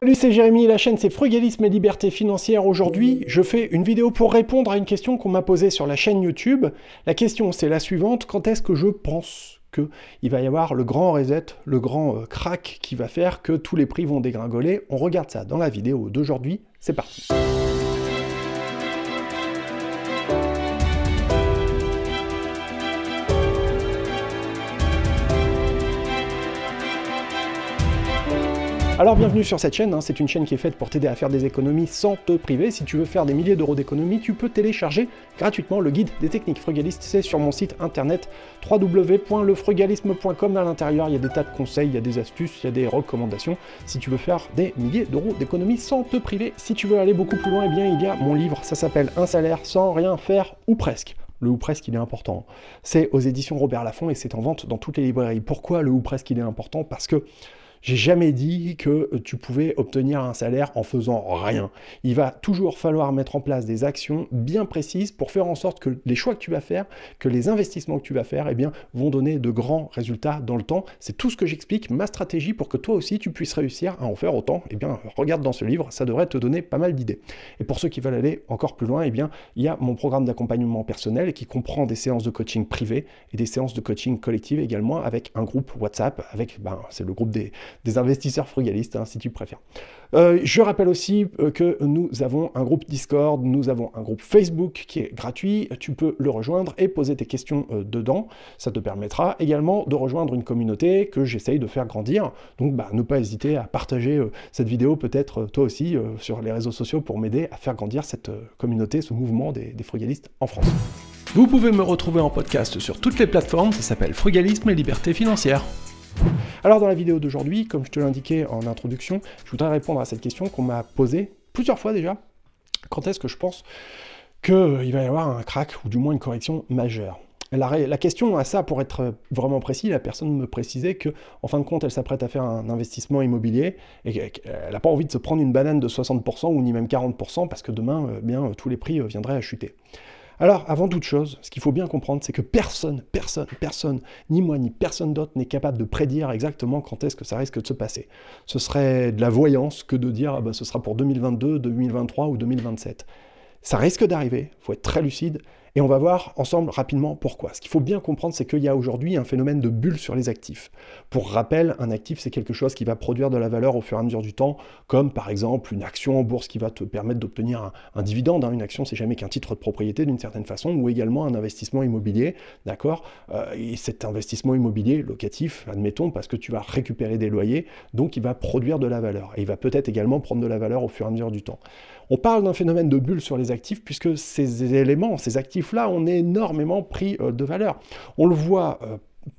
Salut, c'est Jérémy, la chaîne c'est Frugalisme et Liberté Financière. Aujourd'hui, je fais une vidéo pour répondre à une question qu'on m'a posée sur la chaîne YouTube. La question c'est la suivante, quand est-ce que je pense qu'il va y avoir le grand reset, le grand euh, crack qui va faire que tous les prix vont dégringoler? On regarde ça dans la vidéo d'aujourd'hui, c'est parti. Alors bienvenue sur cette chaîne, hein. c'est une chaîne qui est faite pour t'aider à faire des économies sans te priver. Si tu veux faire des milliers d'euros d'économies, tu peux télécharger gratuitement le guide des techniques frugalistes. C'est sur mon site internet www.lefrugalisme.com. À l'intérieur, il y a des tas de conseils, il y a des astuces, il y a des recommandations. Si tu veux faire des milliers d'euros d'économies sans te priver, si tu veux aller beaucoup plus loin, eh bien il y a mon livre, ça s'appelle Un salaire sans rien faire ou presque. Le ou presque, il est important. C'est aux éditions Robert Laffont et c'est en vente dans toutes les librairies. Pourquoi le ou presque, il est important? Parce que j'ai jamais dit que tu pouvais obtenir un salaire en faisant rien. Il va toujours falloir mettre en place des actions bien précises pour faire en sorte que les choix que tu vas faire, que les investissements que tu vas faire, eh bien, vont donner de grands résultats dans le temps. C'est tout ce que j'explique, ma stratégie pour que toi aussi tu puisses réussir à en faire autant. Eh bien, regarde dans ce livre, ça devrait te donner pas mal d'idées. Et pour ceux qui veulent aller encore plus loin, eh bien, il y a mon programme d'accompagnement personnel qui comprend des séances de coaching privé et des séances de coaching collective également avec un groupe WhatsApp, avec, ben, c'est le groupe des, des investisseurs frugalistes, hein, si tu préfères. Euh, je rappelle aussi euh, que nous avons un groupe Discord, nous avons un groupe Facebook qui est gratuit, tu peux le rejoindre et poser tes questions euh, dedans. Ça te permettra également de rejoindre une communauté que j'essaye de faire grandir. Donc bah, ne pas hésiter à partager cette vidéo peut-être toi aussi sur les réseaux sociaux pour m'aider à faire grandir cette communauté, ce mouvement des, des frugalistes en France. Vous pouvez me retrouver en podcast sur toutes les plateformes, ça s'appelle Frugalisme et Liberté Financière. Alors dans la vidéo d'aujourd'hui, comme je te l'indiquais en introduction, je voudrais répondre à cette question qu'on m'a posée plusieurs fois déjà. Quand est-ce que je pense qu'il va y avoir un crack ou du moins une correction majeure? La, question à ça, pour être vraiment précis, la personne me précisait que, en fin de compte, elle s'apprête à faire un investissement immobilier et qu'elle n'a pas envie de se prendre une banane de 60% ou ni même 40% parce que demain, euh, bien, tous les prix euh, viendraient à chuter. Alors, avant toute chose, ce qu'il faut bien comprendre, c'est que personne, personne, personne, ni moi ni personne d'autre n'est capable de prédire exactement quand est-ce que ça risque de se passer. Ce serait de la voyance que de dire ah ben, ce sera pour 2022, 2023 ou 2027. Ça risque d'arriver, il faut être très lucide, et on va voir ensemble rapidement pourquoi. Ce qu'il faut bien comprendre, c'est qu'il y a aujourd'hui un phénomène de bulle sur les actifs. Pour rappel, un actif, c'est quelque chose qui va produire de la valeur au fur et à mesure du temps, comme par exemple une action en bourse qui va te permettre d'obtenir un, dividende. Hein. Une action, c'est jamais qu'un titre de propriété d'une certaine façon, ou également un investissement immobilier, d'accord? Euh, Et cet investissement immobilier locatif, admettons, parce que tu vas récupérer des loyers, donc il va produire de la valeur. Et il va peut-être également prendre de la valeur au fur et à mesure du temps. On parle d'un phénomène de bulle sur les actifs puisque ces éléments, ces actifs-là, ont énormément pris euh, de valeur. On le voit euh,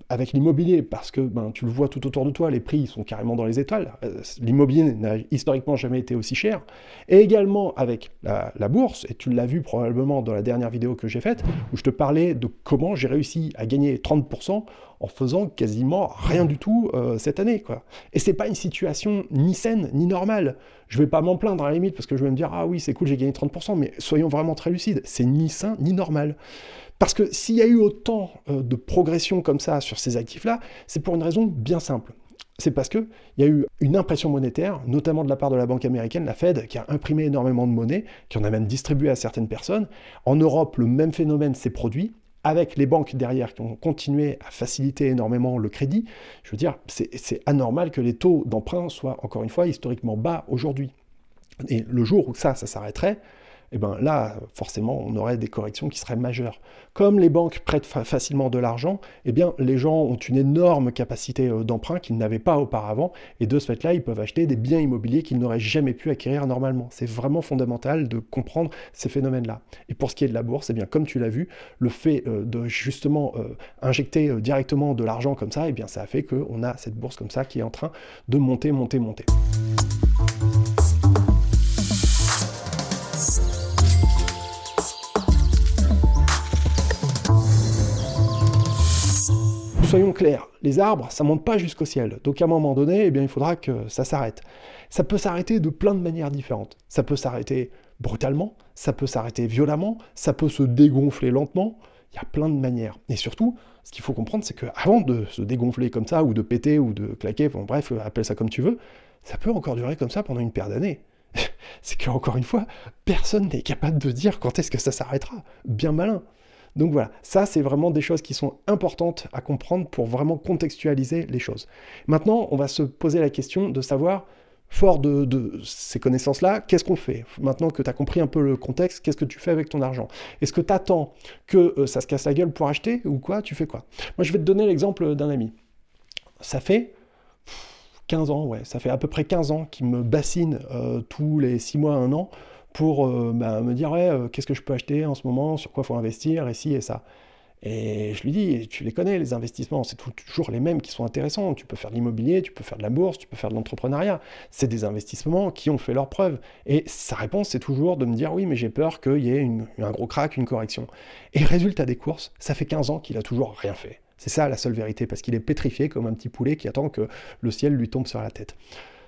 avec l'immobilier, parce que ben, tu le vois tout autour de toi, les prix sont carrément dans les étoiles. Euh, l'immobilier n'a historiquement jamais été aussi cher. Et également avec la, bourse, et tu l'as vu probablement dans la dernière vidéo que j'ai faite, où je te parlais de comment j'ai réussi à gagner 30% en faisant quasiment rien du tout euh, cette année. Quoi. Et c'est pas une situation ni saine ni normale. Je vais pas m'en plaindre à la limite, parce que je vais me dire, ah oui, c'est cool, j'ai gagné 30%, mais soyons vraiment très lucides, c'est ni sain ni normal. Parce que s'il y a eu autant euh, de progression comme ça sur ces actifs-là, c'est pour une raison bien simple. C'est parce qu'il y a eu une impression monétaire, notamment de la part de la banque américaine, la Fed, qui a imprimé énormément de monnaie, qui en a même distribué à certaines personnes. En Europe, le même phénomène s'est produit, avec les banques derrière qui ont continué à faciliter énormément le crédit. Je veux dire, c'est anormal que les taux d'emprunt soient, encore une fois, historiquement bas aujourd'hui. Et le jour où ça, ça s'arrêterait, eh ben là, forcément, on aurait des corrections qui seraient majeures. Comme les banques prêtent facilement de l'argent, eh bien, les gens ont une énorme capacité euh, d'emprunt qu'ils n'avaient pas auparavant, et de ce fait-là, ils peuvent acheter des biens immobiliers qu'ils n'auraient jamais pu acquérir normalement. C'est vraiment fondamental de comprendre ces phénomènes-là. Et pour ce qui est de la bourse, eh bien, comme tu l'as vu, le fait euh, de justement euh, injecter directement de l'argent comme ça, eh bien, ça a fait qu'on a cette bourse comme ça qui est en train de monter, monter, monter. Soyons clairs, les arbres, ça monte pas jusqu'au ciel. Donc à un moment donné, eh bien, il faudra que ça s'arrête. Ça peut s'arrêter de plein de manières différentes. Ça peut s'arrêter brutalement, ça peut s'arrêter violemment, ça peut se dégonfler lentement. Il y a plein de manières. Et surtout, ce qu'il faut comprendre, c'est qu'avant de se dégonfler comme ça, ou de péter, ou de claquer, bon, bref, appelle ça comme tu veux, ça peut encore durer comme ça pendant une paire d'années. c'est qu'encore une fois, personne n'est capable de dire quand est-ce que ça s'arrêtera. Bien malin. Donc voilà, ça c'est vraiment des choses qui sont importantes à comprendre pour vraiment contextualiser les choses. Maintenant, on va se poser la question de savoir, fort de, ces connaissances-là, qu'est-ce qu'on fait? Maintenant que tu as compris un peu le contexte, qu'est-ce que tu fais avec ton argent? Est-ce que tu attends que euh, ça se casse la gueule pour acheter ou quoi? Tu fais quoi? Moi je vais te donner l'exemple d'un ami. Ça fait 15 ans, ouais, ça fait à peu près 15 ans qu'il me bassine euh, tous les 6 mois, 1 an pour euh, bah, me dire ouais, euh, qu'est-ce que je peux acheter en ce moment, sur quoi faut investir, et ci et ça. Et je lui dis, tu les connais, les investissements, c'est toujours les mêmes qui sont intéressants. Tu peux faire de l'immobilier, tu peux faire de la bourse, tu peux faire de l'entrepreneuriat. C'est des investissements qui ont fait leur preuve. Et sa réponse, c'est toujours de me dire, oui, mais j'ai peur qu'il y ait un gros crack, une correction. Et résultat des courses, ça fait 15 ans qu'il a toujours rien fait. C'est ça la seule vérité, parce qu'il est pétrifié comme un petit poulet qui attend que le ciel lui tombe sur la tête.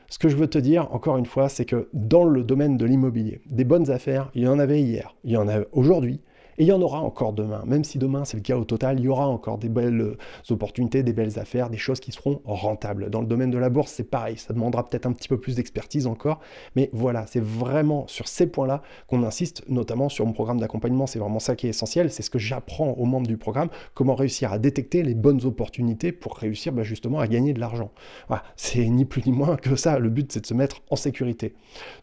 Ce que je veux te dire, encore une fois, c'est que dans le domaine de l'immobilier, des bonnes affaires, il y en avait hier, il y en a aujourd'hui, et il y en aura encore demain, même si demain c'est le cas au total, il y aura encore des belles euh, opportunités, des belles affaires, des choses qui seront rentables. Dans le domaine de la bourse, c'est pareil, ça demandera peut-être un petit peu plus d'expertise encore, mais voilà, c'est vraiment sur ces points-là qu'on insiste, notamment sur mon programme d'accompagnement, c'est vraiment ça qui est essentiel, c'est ce que j'apprends aux membres du programme, comment réussir à détecter les bonnes opportunités pour réussir bah, justement à gagner de l'argent. Voilà, c'est ni plus ni moins que ça, le but c'est de se mettre en sécurité.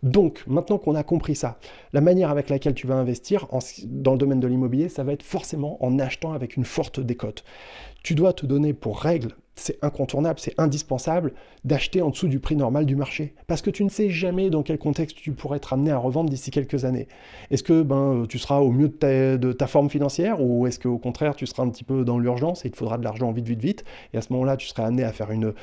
Donc, maintenant qu'on a compris ça, la manière avec laquelle tu vas investir dans le domaine de l'immobilier, ça va être forcément en achetant avec une forte décote. Tu dois te donner pour règle c'est incontournable, c'est indispensable d'acheter en dessous du prix normal du marché. Parce que tu ne sais jamais dans quel contexte tu pourrais être amené à revendre d'ici quelques années. Est-ce que ben, tu seras au mieux de ta, forme financière ou est-ce qu'au contraire tu seras un petit peu dans l'urgence et il te faudra de l'argent vite, vite, vite et à ce moment-là tu seras amené à faire une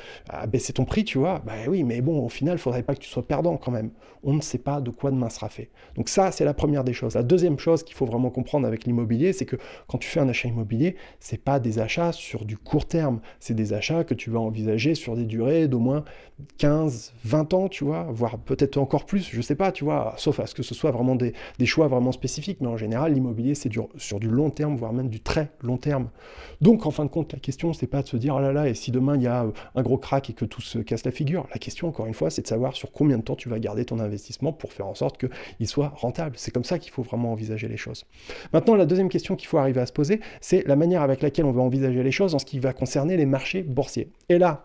baisser ton prix, tu vois? Ben oui, mais bon, au final, il faudrait pas que tu sois perdant quand même. On ne sait pas de quoi demain sera fait. Donc ça, c'est la première des choses. La deuxième chose qu'il faut vraiment comprendre avec l'immobilier, c'est que quand tu fais un achat immobilier, c'est pas des achats sur du court terme, c'est des achats que tu vas envisager sur des durées d'au moins 15, 20 ans, tu vois, voire peut-être encore plus, je sais pas, tu vois, sauf à ce que ce soit vraiment des, choix vraiment spécifiques, mais en général, l'immobilier, c'est sur du long terme, voire même du très long terme. Donc, en fin de compte, la question, c'est pas de se dire, oh là là, et si demain il y a euh, un gros crack et que tout se casse la figure, la question, encore une fois, c'est de savoir sur combien de temps tu vas garder ton investissement pour faire en sorte qu'il soit rentable. C'est comme ça qu'il faut vraiment envisager les choses. Maintenant, la deuxième question qu'il faut arriver à se poser, c'est la manière avec laquelle on va envisager les choses en ce qui va concerner les marchés boursiers. Et là,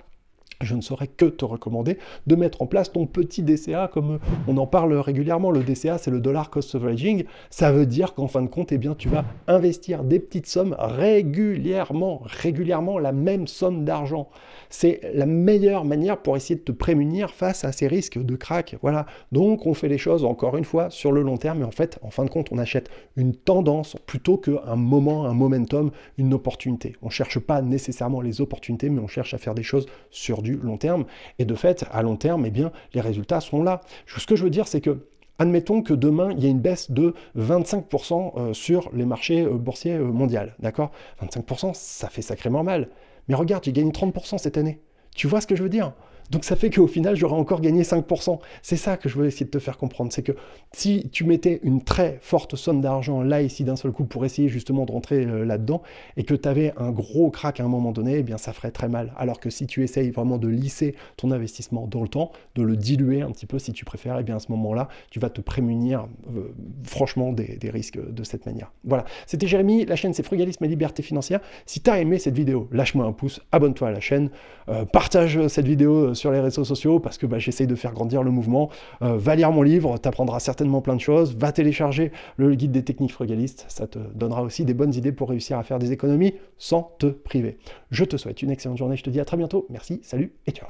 je ne saurais que te recommander de mettre en place ton petit DCA, comme on en parle régulièrement. Le DCA, c'est le dollar cost averaging. Ça veut dire qu'en fin de compte, eh tu vas investir des petites sommes régulièrement, régulièrement la même somme d'argent. C'est la meilleure manière pour essayer de te prémunir face à ces risques de crack. Voilà. Donc, on fait les choses encore une fois sur le long terme, mais en fait, en fin de compte, on achète une tendance plutôt qu'un moment, un momentum, une opportunité. On ne cherche pas nécessairement les opportunités, mais on cherche à faire des choses sur du long terme. Et de fait, à long terme, eh bien, les résultats sont là. Ce que je veux dire, c'est que Admettons que demain, il y ait une baisse de 25% euh, sur les marchés euh, boursiers euh, mondiaux, d'accord? 25%, ça fait sacrément mal. Mais regarde, j'ai gagné 30% cette année. Tu vois ce que je veux dire? Donc ça fait qu'au final, j'aurais encore gagné 5%. C'est ça que je veux essayer de te faire comprendre. C'est que si tu mettais une très forte somme d'argent là, ici, d'un seul coup, pour essayer justement de rentrer euh, là-dedans, et que tu avais un gros crack à un moment donné, eh bien ça ferait très mal. Alors que si tu essayes vraiment de lisser ton investissement dans le temps, de le diluer un petit peu si tu préfères, eh bien à ce moment-là, tu vas te prémunir euh, franchement des, risques de cette manière. Voilà, c'était Jérémy, la chaîne c'est Frugalisme et Liberté Financière. Si tu as aimé cette vidéo, lâche-moi un pouce, abonne-toi à la chaîne, euh, partage cette vidéo sur les réseaux sociaux parce que bah, j'essaye de faire grandir le mouvement. Euh, va lire mon livre, tu apprendras certainement plein de choses. Va télécharger le guide des techniques frugalistes, ça te donnera aussi des bonnes idées pour réussir à faire des économies sans te priver. Je te souhaite une excellente journée, je te dis à très bientôt. Merci, salut et ciao.